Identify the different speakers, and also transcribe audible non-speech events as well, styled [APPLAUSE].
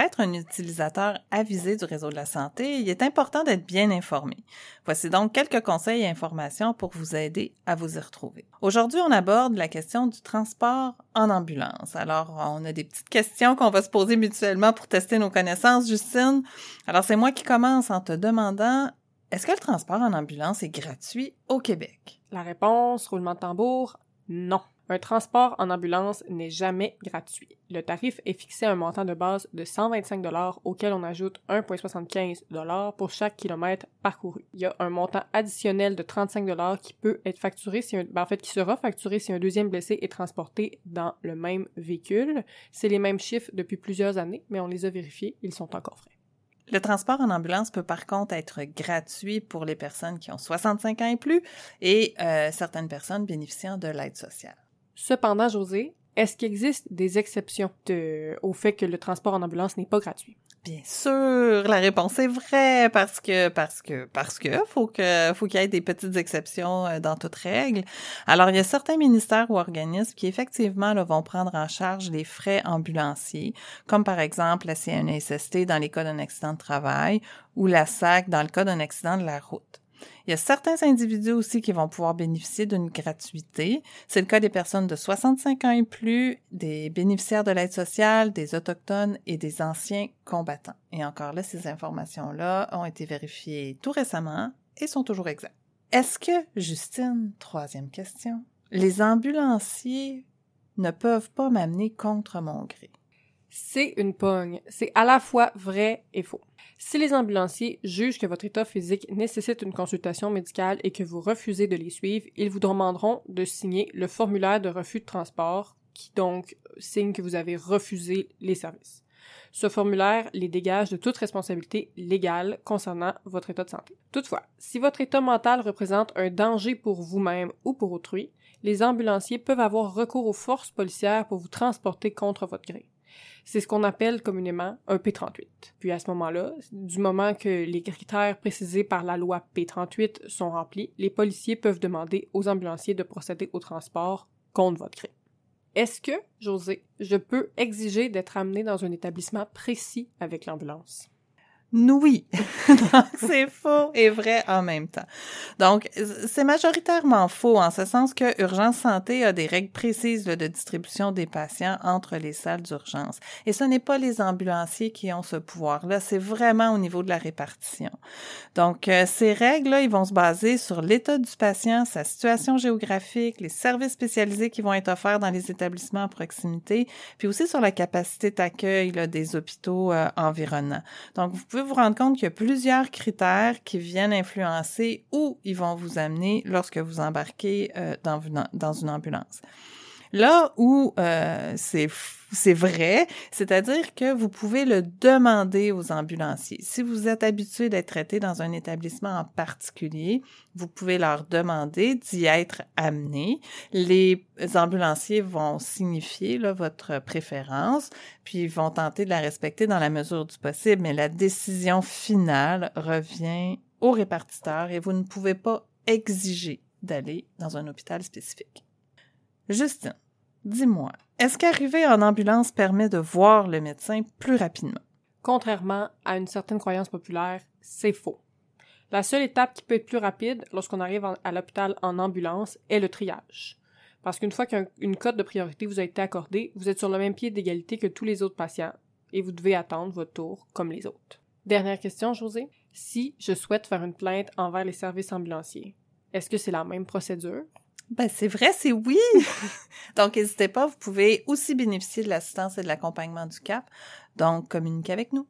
Speaker 1: utilisateur avisé du réseau de la santé, il est important d'être bien informé. Voici donc quelques conseils et informations pour vous aider à vous y retrouver. Aujourd'hui, on aborde la question du transport en ambulance. Alors, on a des petites questions qu'on va se poser mutuellement pour tester nos connaissances, Justine. Alors, c'est moi qui commence en te demandant est-ce que le transport en ambulance est gratuit au Québec?
Speaker 2: La réponse, roulement de tambour, non. Un transport en ambulance n'est jamais gratuit. Le tarif est fixé à un montant de base de 125 auquel on ajoute 1,75 pour chaque kilomètre parcouru. Il y a un montant additionnel de 35 qui peut être facturé si un, ben, qui sera facturé si un deuxième blessé est transporté dans le même véhicule. C'est les mêmes chiffres depuis plusieurs années, mais on les a vérifiés, ils sont encore frais.
Speaker 1: Le transport en ambulance peut par contre être gratuit pour les personnes qui ont 65 ans et plus et euh, certaines personnes bénéficiant de l'aide sociale.
Speaker 2: Cependant, José, est-ce qu'il existe des exceptions au fait que le transport en ambulance n'est pas gratuit?
Speaker 1: Bien sûr, la réponse est vraie parce que parce que parce que faut que faut qu'il y ait des petites exceptions euh, dans toute règle. Alors il y a certains ministères ou organismes qui effectivement vont prendre en charge les frais ambulanciers, comme par exemple la CNSST dans les cas d'un accident de travail ou la SAC dans le cas d'un accident de la route. Il y a certains individus aussi qui vont pouvoir bénéficier d'une gratuité. C'est le cas des personnes de 65 ans et plus, des bénéficiaires de l'aide sociale, des autochtones et des anciens combattants. Et encore là, ces informations-là ont été vérifiées tout récemment et sont toujours exactes. Est-ce que, Justine, troisième question, les ambulanciers ne peuvent pas m'amener contre mon gré?
Speaker 2: C'est une pogne. C'est à la fois vrai et faux. Si les ambulanciers jugent que votre état physique nécessite une consultation médicale et que vous refusez de les suivre, ils vous demanderont de signer le formulaire de refus de transport, qui donc signe que vous avez refusé les services. Ce formulaire les dégage de toute responsabilité légale concernant votre état de santé. Toutefois, si votre état mental représente un danger pour vous-même ou pour autrui, les ambulanciers peuvent avoir recours aux forces policières pour vous transporter contre votre gré. C'est ce qu'on appelle communément un P38. Puis à ce moment-là, du moment que les critères précisés par la loi P38 sont remplis, les policiers peuvent demander aux ambulanciers de procéder au transport contre votre gré. Est-ce que, José, je peux exiger d'être amené dans un établissement précis avec l'ambulance?
Speaker 1: Oui. [LAUGHS] c'est faux et vrai en même temps. Donc, c'est majoritairement faux en ce sens que Urgence Santé a des règles précises de distribution des patients entre les salles d'urgence. Et ce n'est pas les ambulanciers qui ont ce pouvoir-là, c'est vraiment au niveau de la répartition. Donc, euh, ces règles-là, ils vont se baser sur l'état du patient, sa situation géographique, les services spécialisés qui vont être offerts dans les établissements à proximité, puis aussi sur la capacité d'accueil des hôpitaux euh, environnants. Donc, vous pouvez vous rendre compte qu'il y a plusieurs critères qui viennent influencer où ils vont vous amener lorsque vous embarquez euh, dans, dans une ambulance. Là où euh, c'est c'est vrai, c'est-à-dire que vous pouvez le demander aux ambulanciers. Si vous êtes habitué d'être traité dans un établissement en particulier, vous pouvez leur demander d'y être amené. Les ambulanciers vont signifier là, votre préférence, puis ils vont tenter de la respecter dans la mesure du possible, mais la décision finale revient au répartiteur et vous ne pouvez pas exiger d'aller dans un hôpital spécifique. Justine, dis-moi, est-ce qu'arriver en ambulance permet de voir le médecin plus rapidement?
Speaker 2: Contrairement à une certaine croyance populaire, c'est faux. La seule étape qui peut être plus rapide lorsqu'on arrive à l'hôpital en ambulance est le triage. Parce qu'une fois qu'une cote de priorité vous a été accordée, vous êtes sur le même pied d'égalité que tous les autres patients et vous devez attendre votre tour comme les autres. Dernière question, José. Si je souhaite faire une plainte envers les services ambulanciers, est-ce que c'est la même procédure?
Speaker 1: Ben, c'est vrai, c'est oui. [LAUGHS] Donc, n'hésitez pas, vous pouvez aussi bénéficier de l'assistance et de l'accompagnement du CAP. Donc, communiquez avec nous.